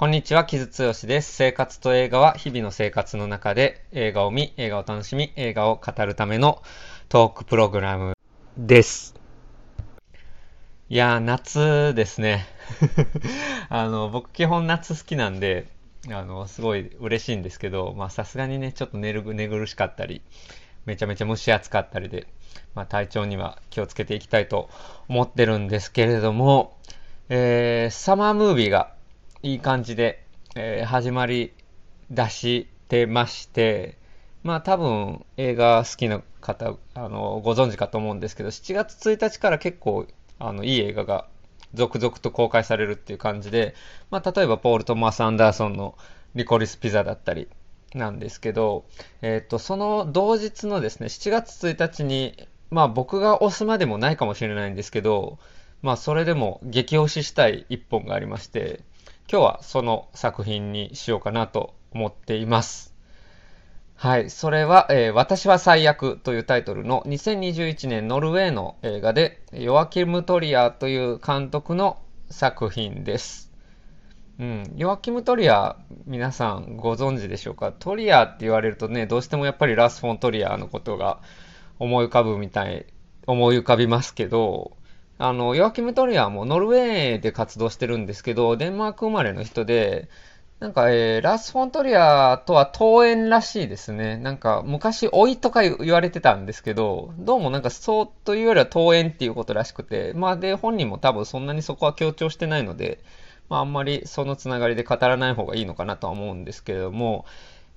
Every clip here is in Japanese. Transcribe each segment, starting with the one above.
こんにちは、木津剛です。生活と映画は日々の生活の中で映画を見、映画を楽しみ、映画を語るためのトークプログラムです。いやー、夏ですね。あの、僕基本夏好きなんで、あの、すごい嬉しいんですけど、まあさすがにね、ちょっと寝る、寝苦しかったり、めちゃめちゃ蒸し暑かったりで、まあ体調には気をつけていきたいと思ってるんですけれども、えー、サマームービーがいい感じで、えー、始まり出してまして、まあ多分映画好きな方、あの、ご存知かと思うんですけど、7月1日から結構、あの、いい映画が続々と公開されるっていう感じで、まあ例えばポール・トマス・アンダーソンのリコリス・ピザだったりなんですけど、えっ、ー、と、その同日のですね、7月1日に、まあ僕が押すまでもないかもしれないんですけど、まあそれでも激推ししたい一本がありまして、今日はその作品にしようかなと思っています。はい。それは、えー、私は最悪というタイトルの2021年ノルウェーの映画で、ヨアキム・トリアという監督の作品です。うん。ヨアキム・トリア、皆さんご存知でしょうか？トリアって言われるとね、どうしてもやっぱりラス・フォン・トリアのことが思い浮かぶみたい、思い浮かびますけど、あの、ヨアキム・トリアもノルウェーで活動してるんですけど、デンマーク生まれの人で、なんか、えー、ラス・フォントリアとは遠縁らしいですね。なんか、昔、老いとか言われてたんですけど、どうもなんか、そうというよりは遠縁っていうことらしくて、まあ、で、本人も多分そんなにそこは強調してないので、まあ、あんまりそのつながりで語らない方がいいのかなとは思うんですけれども、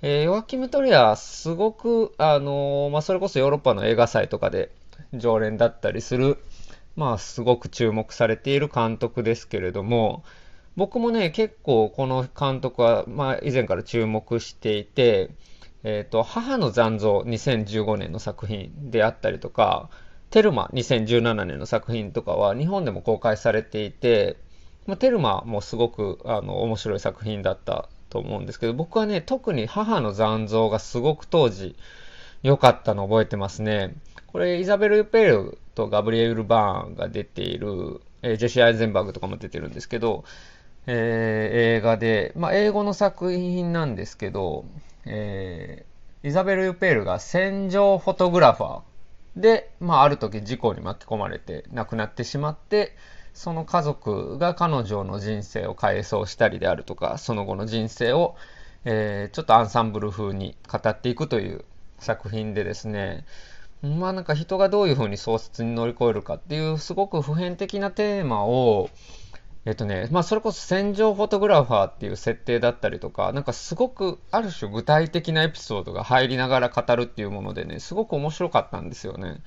えー、ヨアキム・トリア、すごく、あのー、まあ、それこそヨーロッパの映画祭とかで常連だったりする、まあ、すごく注目されている監督ですけれども、僕もね、結構この監督は、まあ、以前から注目していて、えっ、ー、と、母の残像2015年の作品であったりとか、テルマ2017年の作品とかは日本でも公開されていて、まあ、テルマもすごくあの面白い作品だったと思うんですけど、僕はね、特に母の残像がすごく当時良かったの覚えてますね。これ、イザベル・ペールとガブリエル・バーンが出ている、えー、ジェシー・アイゼンバーグとかも出てるんですけど、えー、映画で、まあ、英語の作品なんですけど、えー、イザベル・ペールが戦場フォトグラファーで、まあ、ある時事故に巻き込まれて亡くなってしまって、その家族が彼女の人生を回想したりであるとか、その後の人生を、えー、ちょっとアンサンブル風に語っていくという作品でですね、まあなんか人がどういうふうに喪失に乗り越えるかっていうすごく普遍的なテーマを、えっとね、まあそれこそ戦場フォトグラファーっていう設定だったりとか、なんかすごくある種具体的なエピソードが入りながら語るっていうものでね、すごく面白かったんですよね。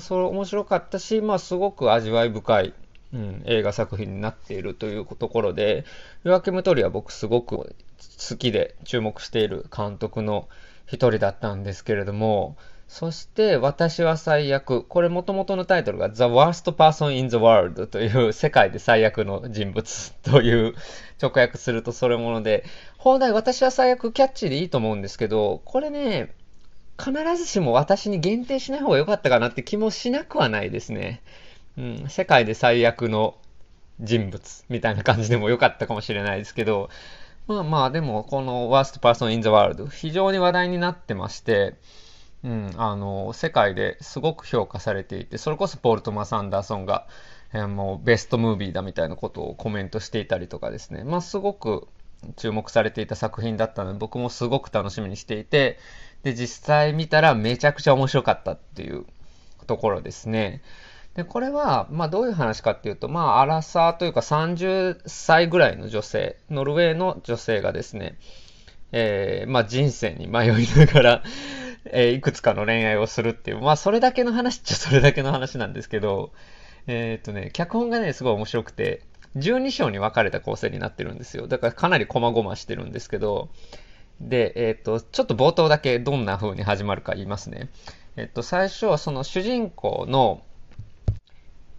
それ面白かったし、まあすごく味わい深い、うん、映画作品になっているというところで、夜明けムトリは僕すごく好きで注目している監督の一人だったんですけれども、そして、私は最悪。これ元々のタイトルが The Worst Person in the World という世界で最悪の人物という 直訳するとそれもので、本来私は最悪キャッチでいいと思うんですけど、これね、必ずしも私に限定しない方が良かったかなって気もしなくはないですね。うん、世界で最悪の人物みたいな感じでも良かったかもしれないですけど、まあまあでもこの Worst Person in the World 非常に話題になってまして、うん、あの、世界ですごく評価されていて、それこそポール・トマス・アンダーソンが、えー、もうベストムービーだみたいなことをコメントしていたりとかですね、まあすごく注目されていた作品だったので、僕もすごく楽しみにしていて、で、実際見たらめちゃくちゃ面白かったっていうところですね。で、これは、まあどういう話かっていうと、まあアラサーというか30歳ぐらいの女性、ノルウェーの女性がですね、えー、まあ人生に迷いながらえー、いくつかの恋愛をするっていう、まあ、それだけの話っちゃ それだけの話なんですけど、えー、っとね、脚本がね、すごい面白くて、12章に分かれた構成になってるんですよ。だからかなり細々してるんですけど、で、えっ、と、ちょっと冒頭だけどんな風に始まるか言いますね。えっ、と、最初はその主人公の、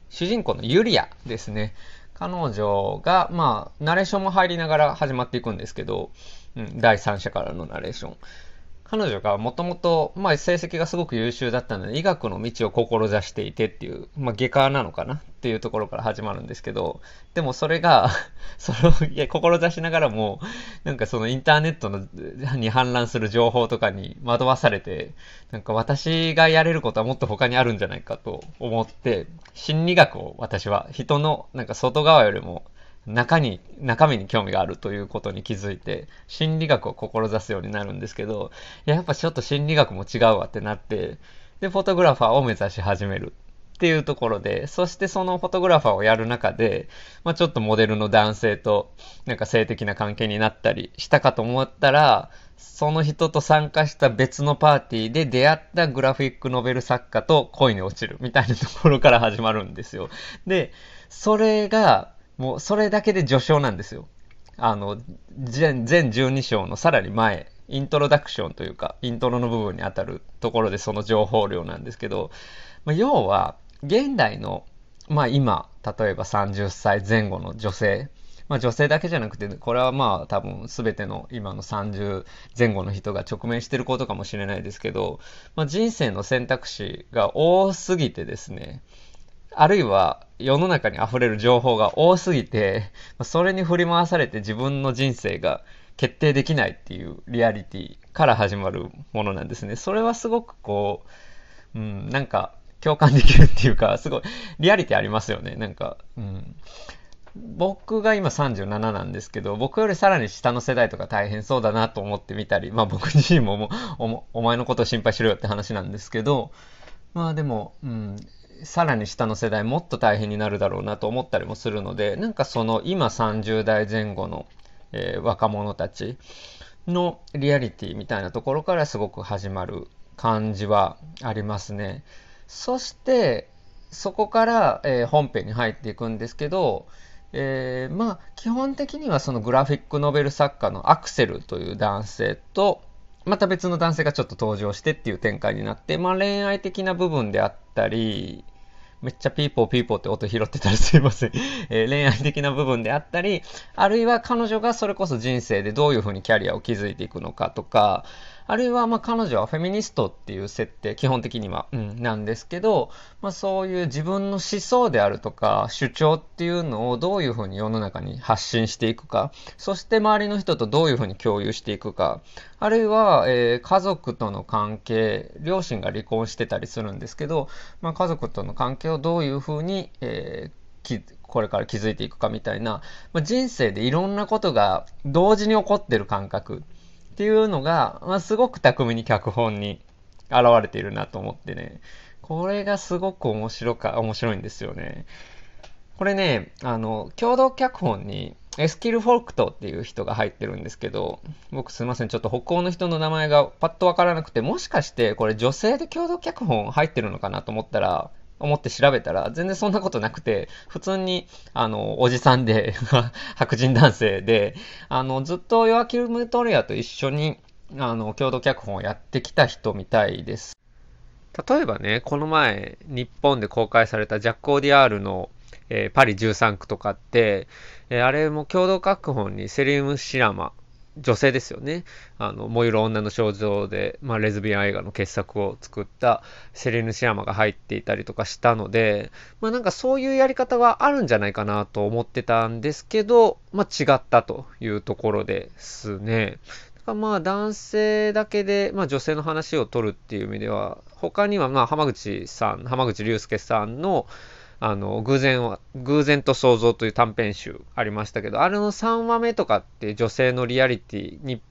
主人公のユリアですね。彼女が、まあ、ナレーションも入りながら始まっていくんですけど、うん、第三者からのナレーション。彼女がもともと、まあ成績がすごく優秀だったので、医学の道を志していてっていう、まあ外科なのかな？っていうところから始まるんですけど、でもそれが、それをいや志しながらも、なんかそのインターネットのに氾濫する情報とかに惑わされて、なんか私がやれることはもっと他にあるんじゃないかと思って、心理学を私は人のなんか外側よりも中に、中身に興味があるということに気づいて、心理学を志すようになるんですけど、や、やっぱちょっと心理学も違うわってなって、で、フォトグラファーを目指し始めるっていうところで、そしてそのフォトグラファーをやる中で、まあちょっとモデルの男性となんか性的な関係になったりしたかと思ったら、その人と参加した別のパーティーで出会ったグラフィックノベル作家と恋に落ちるみたいなところから始まるんですよ。で、それが、もうそれだけで序章なんですよ。あの、全全12章のさらに前、イントロダクションというか、イントロの部分にあたるところでその情報量なんですけど、まあ、要は、現代の、まあ今、例えば30歳前後の女性、まあ女性だけじゃなくて、これはまあ多分全ての今の30前後の人が直面してることかもしれないですけど、まあ人生の選択肢が多すぎてですね、あるいは世の中に溢れる情報が多すぎて、それに振り回されて自分の人生が決定できないっていうリアリティから始まるものなんですね。それはすごくこう、うん、なんか共感できるっていうか、すごいリアリティありますよね。なんか、うん。僕が今37なんですけど、僕よりさらに下の世代とか大変そうだなと思ってみたり、まあ僕自身ももおお前のことを心配しろよって話なんですけど、まあでも、うん、さらに下の世代もっと大変になるだろうなと思ったりもするので、なんかその今30代前後の、えー、若者たちのリアリティみたいなところからすごく始まる感じはありますね。そして、そこから、えー、本編に入っていくんですけど、えー、まあ、基本的にはそのグラフィックノベル作家のアクセルという男性と、また別の男性がちょっと登場してっていう展開になって、まあ恋愛的な部分であったり、めっちゃピーポーピーポーって音拾ってたらすいません。えー、恋愛的な部分であったり、あるいは彼女がそれこそ人生でどういうふうにキャリアを築いていくのかとか、あるいはま彼女はフェミニストっていう設定、基本的には、うん、なんですけど、まあそういう自分の思想であるとか主張っていうのをどういうふうに世の中に発信していくか、そして周りの人とどういうふうに共有していくか、あるいは、えー、家族との関係、両親が離婚してたりするんですけど、まあ家族との関係をどういうふうに、えー、これから築いていくかみたいな、まあ、人生でいろんなことが同時に起こってる感覚。っていうのが、まあ、すごく巧みに脚本に現れているなと思ってね。これがすごく面白か、面白いんですよね。これね、あの、共同脚本にエスキル・フォルクトっていう人が入ってるんですけど、僕すいません、ちょっと北欧の人の名前がパッとわからなくて、もしかしてこれ女性で共同脚本入ってるのかなと思ったら、思って調べたら、全然そんなことなくて、普通に、あの、おじさんで 白人男性で、あの、ずっとヨアキルム・トリアと一緒に、あの、共同脚本をやってきた人みたいです。例えばね、この前、日本で公開されたジャック・オーディアールの、えー、パリ13区とかって、えー、あれも共同脚本にセリウム・シラマ女性ですよね。あの、燃ゆる女の症状で、まあ、レズビアン映画の傑作を作ったセレヌシアマが入っていたりとかしたので、まあ、なんかそういうやり方はあるんじゃないかなと思ってたんですけど、まあ、違ったというところですね。まあ男性だけで、まあ、女性の話を取るっていう意味では、他にはまあ浜口さん、浜口竜介さんの、あの、偶然は、偶然と想像という短編集ありましたけど、あれの3話目とかって女性のリアリティ、日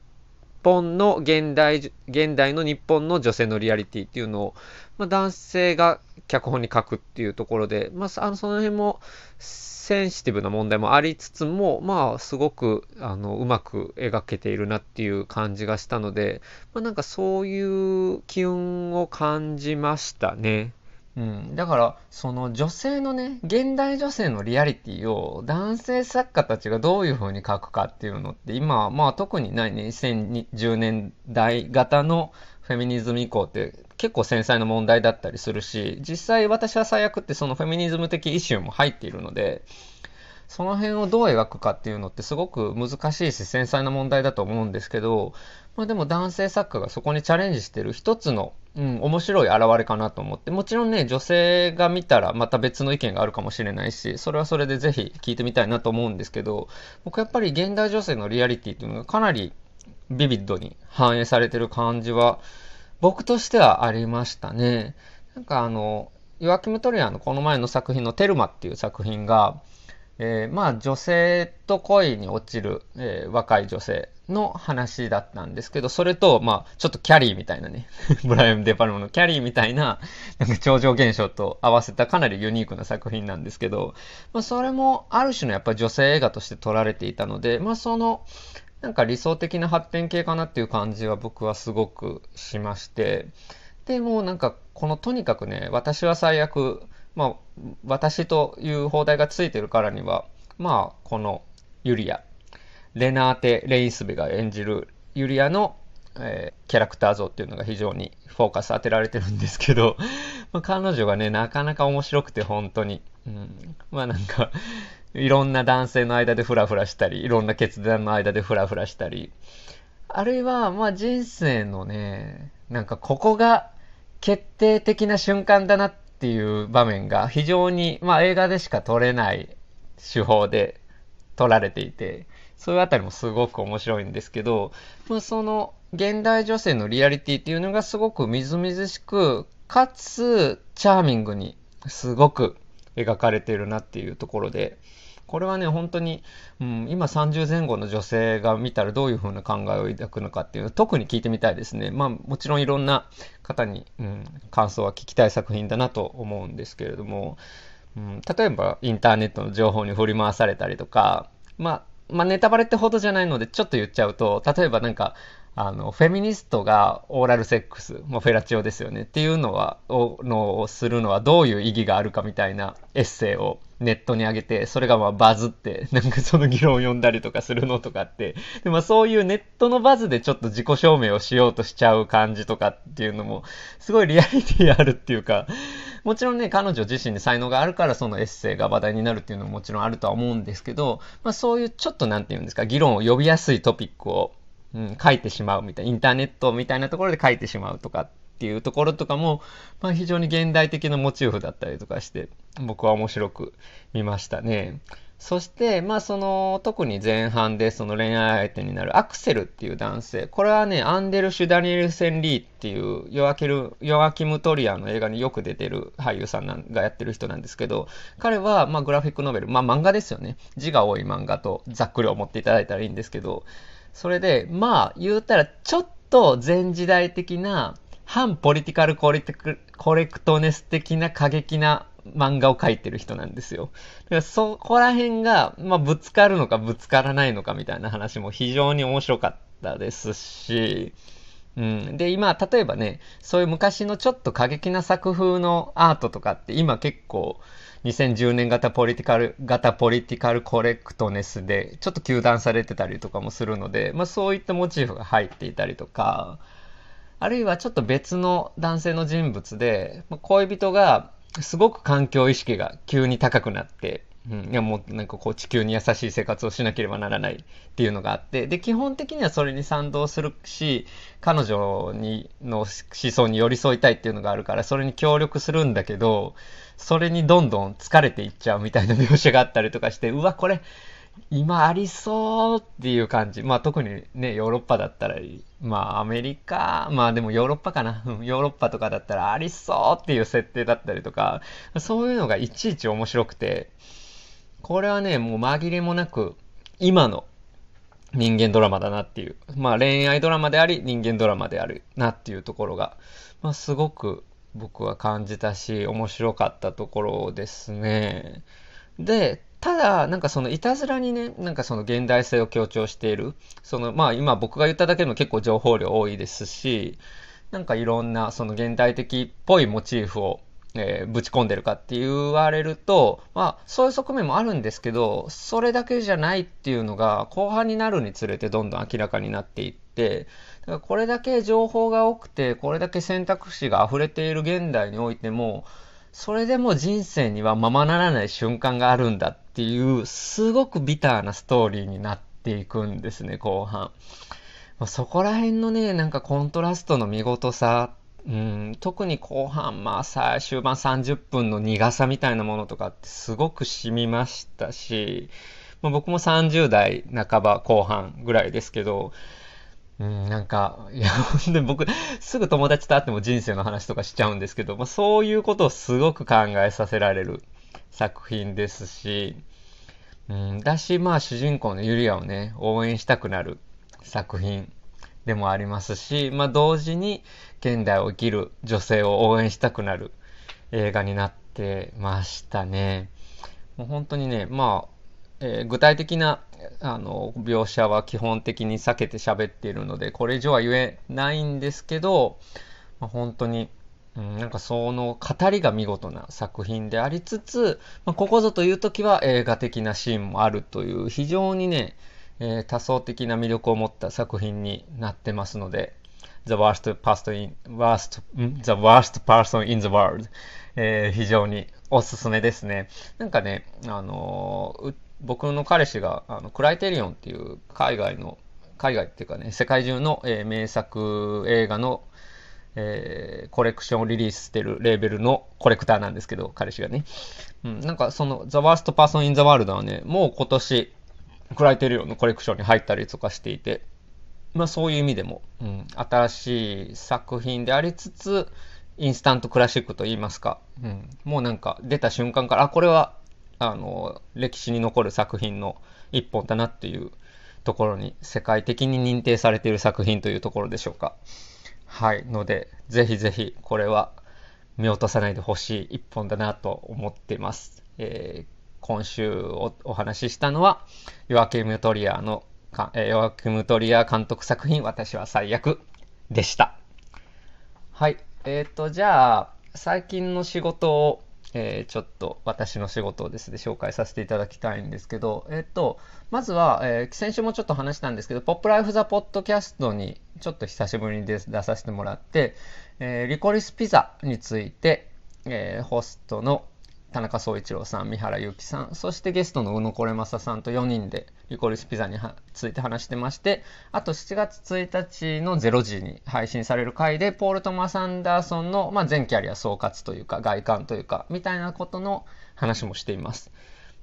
本の現代、現代の日本の女性のリアリティっていうのを、まあ、男性が脚本に書くっていうところで、まあ、あの、その辺も、センシティブな問題もありつつも、まあ、すごく、あの、うまく描けているなっていう感じがしたので、まあ、なんかそういう機運を感じましたね。うん、だからその女性のね現代女性のリアリティを男性作家たちがどういう風に書くかっていうのって今まあ特にないね。2010年代型のフェミニズム以降って結構繊細な問題だったりするし実際私は最悪ってそのフェミニズム的イシューも入っているのでその辺をどう描くかっていうのってすごく難しいし繊細な問題だと思うんですけど、まあでも男性作家がそこにチャレンジしてる一つの、うん、面白い現れかなと思って、もちろんね、女性が見たらまた別の意見があるかもしれないし、それはそれでぜひ聞いてみたいなと思うんですけど、僕やっぱり現代女性のリアリティっていうのがかなりビビッドに反映されてる感じは、僕としてはありましたね。なんかあの、ヨアキム・トリアのこの前の作品のテルマっていう作品が、えー、まあ女性と恋に落ちる、えー、若い女性の話だったんですけど、それと、まあ、ちょっとキャリーみたいなね、ブライアン・デ・パルモのキャリーみたいな、なんか超常現象と合わせたかなりユニークな作品なんですけど、まあ、それもある種のやっぱ女性映画として撮られていたので、まあ、その、なんか理想的な発展系かなっていう感じは僕はすごくしまして、で、もなんか、このとにかくね、私は最悪、まあ、私という放題がついてるからには、まあ、このユリア、レナーテ・レイスベが演じるユリアの、えー、キャラクター像っていうのが非常にフォーカス当てられてるんですけど、まあ、彼女がね、なかなか面白くて本当に。うん、まあなんか、いろんな男性の間でフラフラしたり、いろんな決断の間でフラフラしたり、あるいは、まあ人生のね、なんかここが決定的な瞬間だなっていう場面が非常に、まあ映画でしか撮れない手法で撮られていて、そういうあたりもすごく面白いんですけど、まあ、その現代女性のリアリティっていうのがすごくみずみずしく、かつチャーミングにすごく描かれているなっていうところで、これはね、本当に、うん、今30前後の女性が見たらどういう風な考えを抱くのかっていうのを特に聞いてみたいですね。まあもちろんいろんな方に、うん、感想は聞きたい作品だなと思うんですけれども、うん、例えばインターネットの情報に振り回されたりとか、まあまあ、ネタバレってほどじゃないので、ちょっと言っちゃうと、例えばなんか、あの、フェミニストがオーラルセックス、もうフェラチオですよねっていうのは、を、のをするのはどういう意義があるかみたいなエッセイをネットに上げて、それがまあバズって、なんかその議論を読んだりとかするのとかって、でまあそういうネットのバズでちょっと自己証明をしようとしちゃう感じとかっていうのも、すごいリアリティあるっていうか、もちろんね、彼女自身に才能があるからそのエッセイが話題になるっていうのももちろんあるとは思うんですけど、まあそういうちょっとなんていうんですか、議論を呼びやすいトピックを、うん、書いてしまうみたいな、インターネットみたいなところで書いてしまうとかっっていうところとかも、まあ非常に現代的なモチーフだったりとかして、僕は面白く見ましたね。そして、まあその、特に前半でその恋愛相手になるアクセルっていう男性。これはね、アンデルシュ・ダニエルセン・リーっていうヨアキル、ヨアキム・トリアの映画によく出てる俳優さんなんがやってる人なんですけど、彼は、まあグラフィックノベル、まあ漫画ですよね。字が多い漫画とざっくり思っていただいたらいいんですけど、それで、まあ言うたらちょっと前時代的な反ポリティカルコレクトネス的な過激な漫画を描いてる人なんですよ。だからそこら辺が、まあ、ぶつかるのかぶつからないのかみたいな話も非常に面白かったですし、うん。で、今、例えばね、そういう昔のちょっと過激な作風のアートとかって今結構2010年型ポリティカル、型ポリティカルコレクトネスでちょっと糾弾されてたりとかもするので、まあそういったモチーフが入っていたりとか、あるいはちょっと別の男性の人物で、恋人がすごく環境意識が急に高くなって、うん、いやもうなんかこう地球に優しい生活をしなければならないっていうのがあって、で、基本的にはそれに賛同するし、彼女にの思想に寄り添いたいっていうのがあるから、それに協力するんだけど、それにどんどん疲れていっちゃうみたいな描写があったりとかして、うわ、これ、今ありそうっていう感じ。まあ特にね、ヨーロッパだったら、まあアメリカ、まあでもヨーロッパかな。ヨーロッパとかだったらありそうっていう設定だったりとか、そういうのがいちいち面白くて、これはね、もう紛れもなく、今の人間ドラマだなっていう。まあ恋愛ドラマであり、人間ドラマであるなっていうところが、まあすごく僕は感じたし、面白かったところですね。で、ただ、なんかそのいたずらにね、なんかその現代性を強調している。その、まあ今僕が言っただけでも結構情報量多いですし、なんかいろんなその現代的っぽいモチーフを、えー、ぶち込んでるかって言われると、まあそういう側面もあるんですけど、それだけじゃないっていうのが後半になるにつれてどんどん明らかになっていって、だからこれだけ情報が多くて、これだけ選択肢が溢れている現代においても、それでも人生にはままならない瞬間があるんだってっていう、すごくビターなストーリーになっていくんですね、後半。まあそこら辺のね、なんかコントラストの見事さ、うん、特に後半、まあ最終盤30分の苦さみたいなものとかってすごく染みましたし、まあ、僕も30代半ば後半ぐらいですけど、うん、なんか、いや、ほんで僕、すぐ友達と会っても人生の話とかしちゃうんですけど、まあ、そういうことをすごく考えさせられる作品ですし、うん、だし、まあ主人公のユリアをね、応援したくなる作品でもありますし、まあ同時に現代を生きる女性を応援したくなる映画になってましたね。もう本当にね、まあ、えー具体的なあの描写は基本的に避けて喋っているので、これ以上は言えないんですけど、まあ、本当に、うん、なんかその語りが見事な作品でありつつ、まあ、ここぞという時は映画的なシーンもあるという非常にね、えー多層的な魅力を持った作品になってますので、The worst person in, worst, the worst person in the world、えー非常におすすめですね。なんかね、あのー僕の彼氏があのクライテリオンっていう海外の、海外っていうかね、世界中の、えー名作映画の、えーコレクションをリリースしてるレーベルのコレクターなんですけど、彼氏がね。うん、なんかその The Worst Person in the World はね、もう今年、クライテリオのコレクションに入ったりとかしていて、まあそういう意味でも、うん、新しい作品でありつつ、インスタントクラシックと言いますか、うん、もうなんか出た瞬間から、あ、これは、あの、歴史に残る作品の一本だなっていうところに、世界的に認定されている作品というところでしょうか。はい。ので、ぜひぜひ、これは見落とさないでほしい一本だなと思っています。えー今週おお話ししたのは、ヨアキム・トリアの、えーヨアキム・トリア監督作品、私は最悪でした。はい。えっ、と、じゃあ、最近の仕事を、えーちょっと私の仕事をですね、紹介させていただきたいんですけど、えっ、と、まずは、えー先週もちょっと話したんですけど、ポップライフザポッドキャストにちょっと久しぶりに出させてもらって、えリコリスピザについて、えホストの田中総一郎さん、三原由紀さん、そしてゲストの宇野これまささんと4人でリコリスピザについて話してまして、あと7月1日の0時に配信される回で、ポール・トマス・アンダーソンの、まあ、全キャリア総括というか、外観というか、みたいなことの話もしています。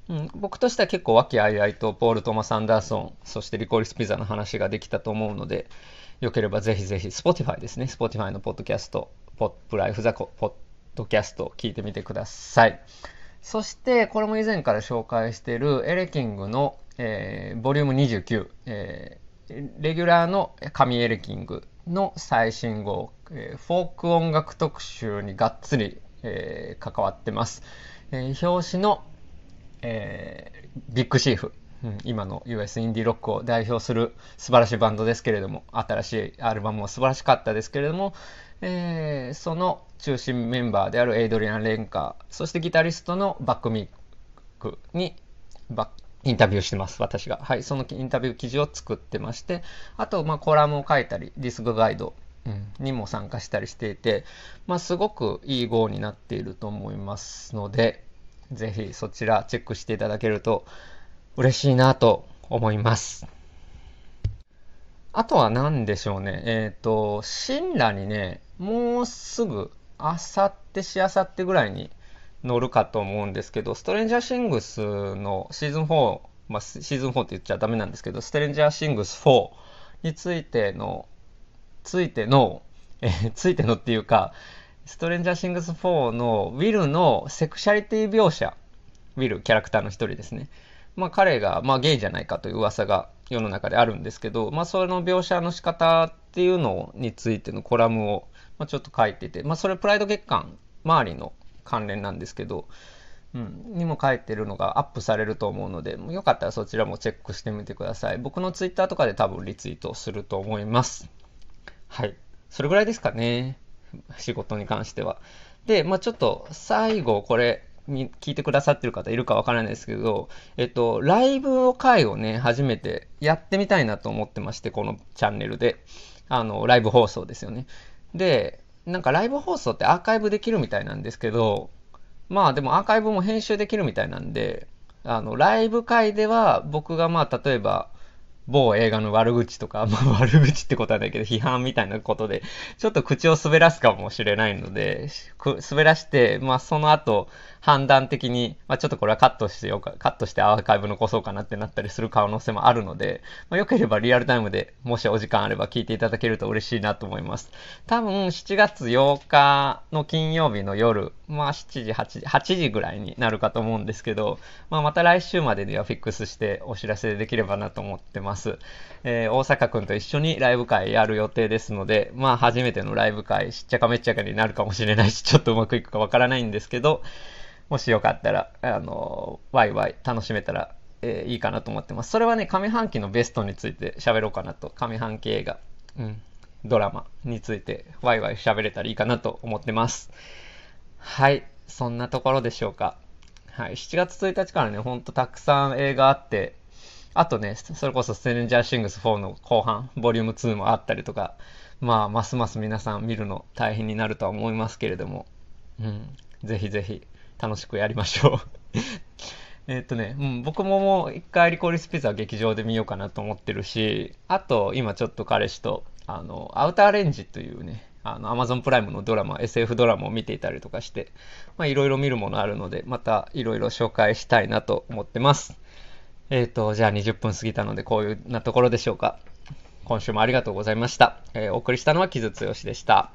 うん、僕としては結構和気あいあいとポール・トマス・アンダーソン、そしてリコリスピザの話ができたと思うので、よければぜひぜひ、Spotify ですね。Spotify のポッドキャスト、ポップライフザコポッドキャストを聞いてみてください。そして、これも以前から紹介しているエレキングの、えーボリューム29、えーレギュラーの神エレキングの最新号、えーフォーク音楽特集にがっつり、えー関わってます。えー表紙の、えービッグシーフ、うん今の US インディロックを代表する素晴らしいバンドですけれども、新しいアルバムも素晴らしかったですけれども、えーその中心メンバーであるエイドリアン・レンカー、そしてギタリストのバックミックにバインタビューしてます、私が。はい、そのインタビュー記事を作ってまして、あと、まあ、コラムを書いたり、ディスクガイド、にも参加したりしていて、まあ、すごくいい号になっていると思いますので、ぜひそちらチェックしていただけると嬉しいなと思います。あとは何でしょうね。えっ、と、新羅にね、もうすぐ、あさってしあさってぐらいに乗るかと思うんですけど、ストレンジャーシングスのシーズン4、まあ、シーズン4って言っちゃダメなんですけど、ストレンジャーシングス4についての、ついての、えーついてのっていうか、ストレンジャーシングス4のウィルのセクシャリティ描写、ウィル、キャラクターの一人ですね。まあ彼が、まあゲイじゃないかという噂が世の中であるんですけど、まあその描写の仕方っていうのについてのコラムを、まあ、ちょっと書いてて、まあそれプライド月間周りの関連なんですけど、うん、にも書いてるのがアップされると思うので、よかったらそちらもチェックしてみてください。僕のツイッターとかで多分リツイートすると思います。はい。それぐらいですかね。仕事に関しては。で、まあちょっと最後これに聞いてくださってる方いるかわからないですけど、えっと、ライブを会をね、初めてやってみたいなと思ってまして、このチャンネルで。あの、ライブ放送ですよね。で、なんかライブ放送ってアーカイブできるみたいなんですけど、まあでもアーカイブも編集できるみたいなんで、あの、ライブ会では僕がまあ、例えば、某映画の悪口とか、まあ悪口ってことはないけど、批判みたいなことで、ちょっと口を滑らすかもしれないので、滑らして、まあその後、判断的に、まあ、ちょっとこれはカットしてようか、カットしてアーカイブ残そうかなってなったりする可能性もあるので、まあ、よければリアルタイムでもしお時間あれば聞いていただけると嬉しいなと思います。多分7月8日の金曜日の夜、まあ7時、8時、8時ぐらいになるかと思うんですけど、まあ、また来週までにはフィックスしてお知らせできればなと思ってます。えー、大阪くんと一緒にライブ会やる予定ですので、まあ初めてのライブ会、しっちゃかめっちゃかになるかもしれないし、ちょっとうまくいくかわからないんですけど、もしよかったら、あの、ワイワイ楽しめたら、えー、いいかなと思ってます。それはね、上半期のベストについて喋ろうかなと。上半期映画、うん、ドラマについて、ワイワイ喋れたらいいかなと思ってます。はい、そんなところでしょうか。はい、7月1日からね、ほんとたくさん映画あって、あとね、それこそステレンジャーシングス4の後半、ボリューム2もあったりとか、まあ、ますます皆さん見るの大変になるとは思いますけれども、うん、ぜひぜひ楽しくやりましょう えっとね、うん、僕ももう一回リコリスピザ劇場で見ようかなと思ってるし、あと今ちょっと彼氏と、あの、アウターレンジというね、あの、アマゾンプライムのドラマ、SF ドラマを見ていたりとかして、まあいろいろ見るものあるので、またいろいろ紹介したいなと思ってます。えっ、ー、と、じゃあ20分過ぎたので、こういうなところでしょうか。今週もありがとうございました。えー、お送りしたのは木津剛でした。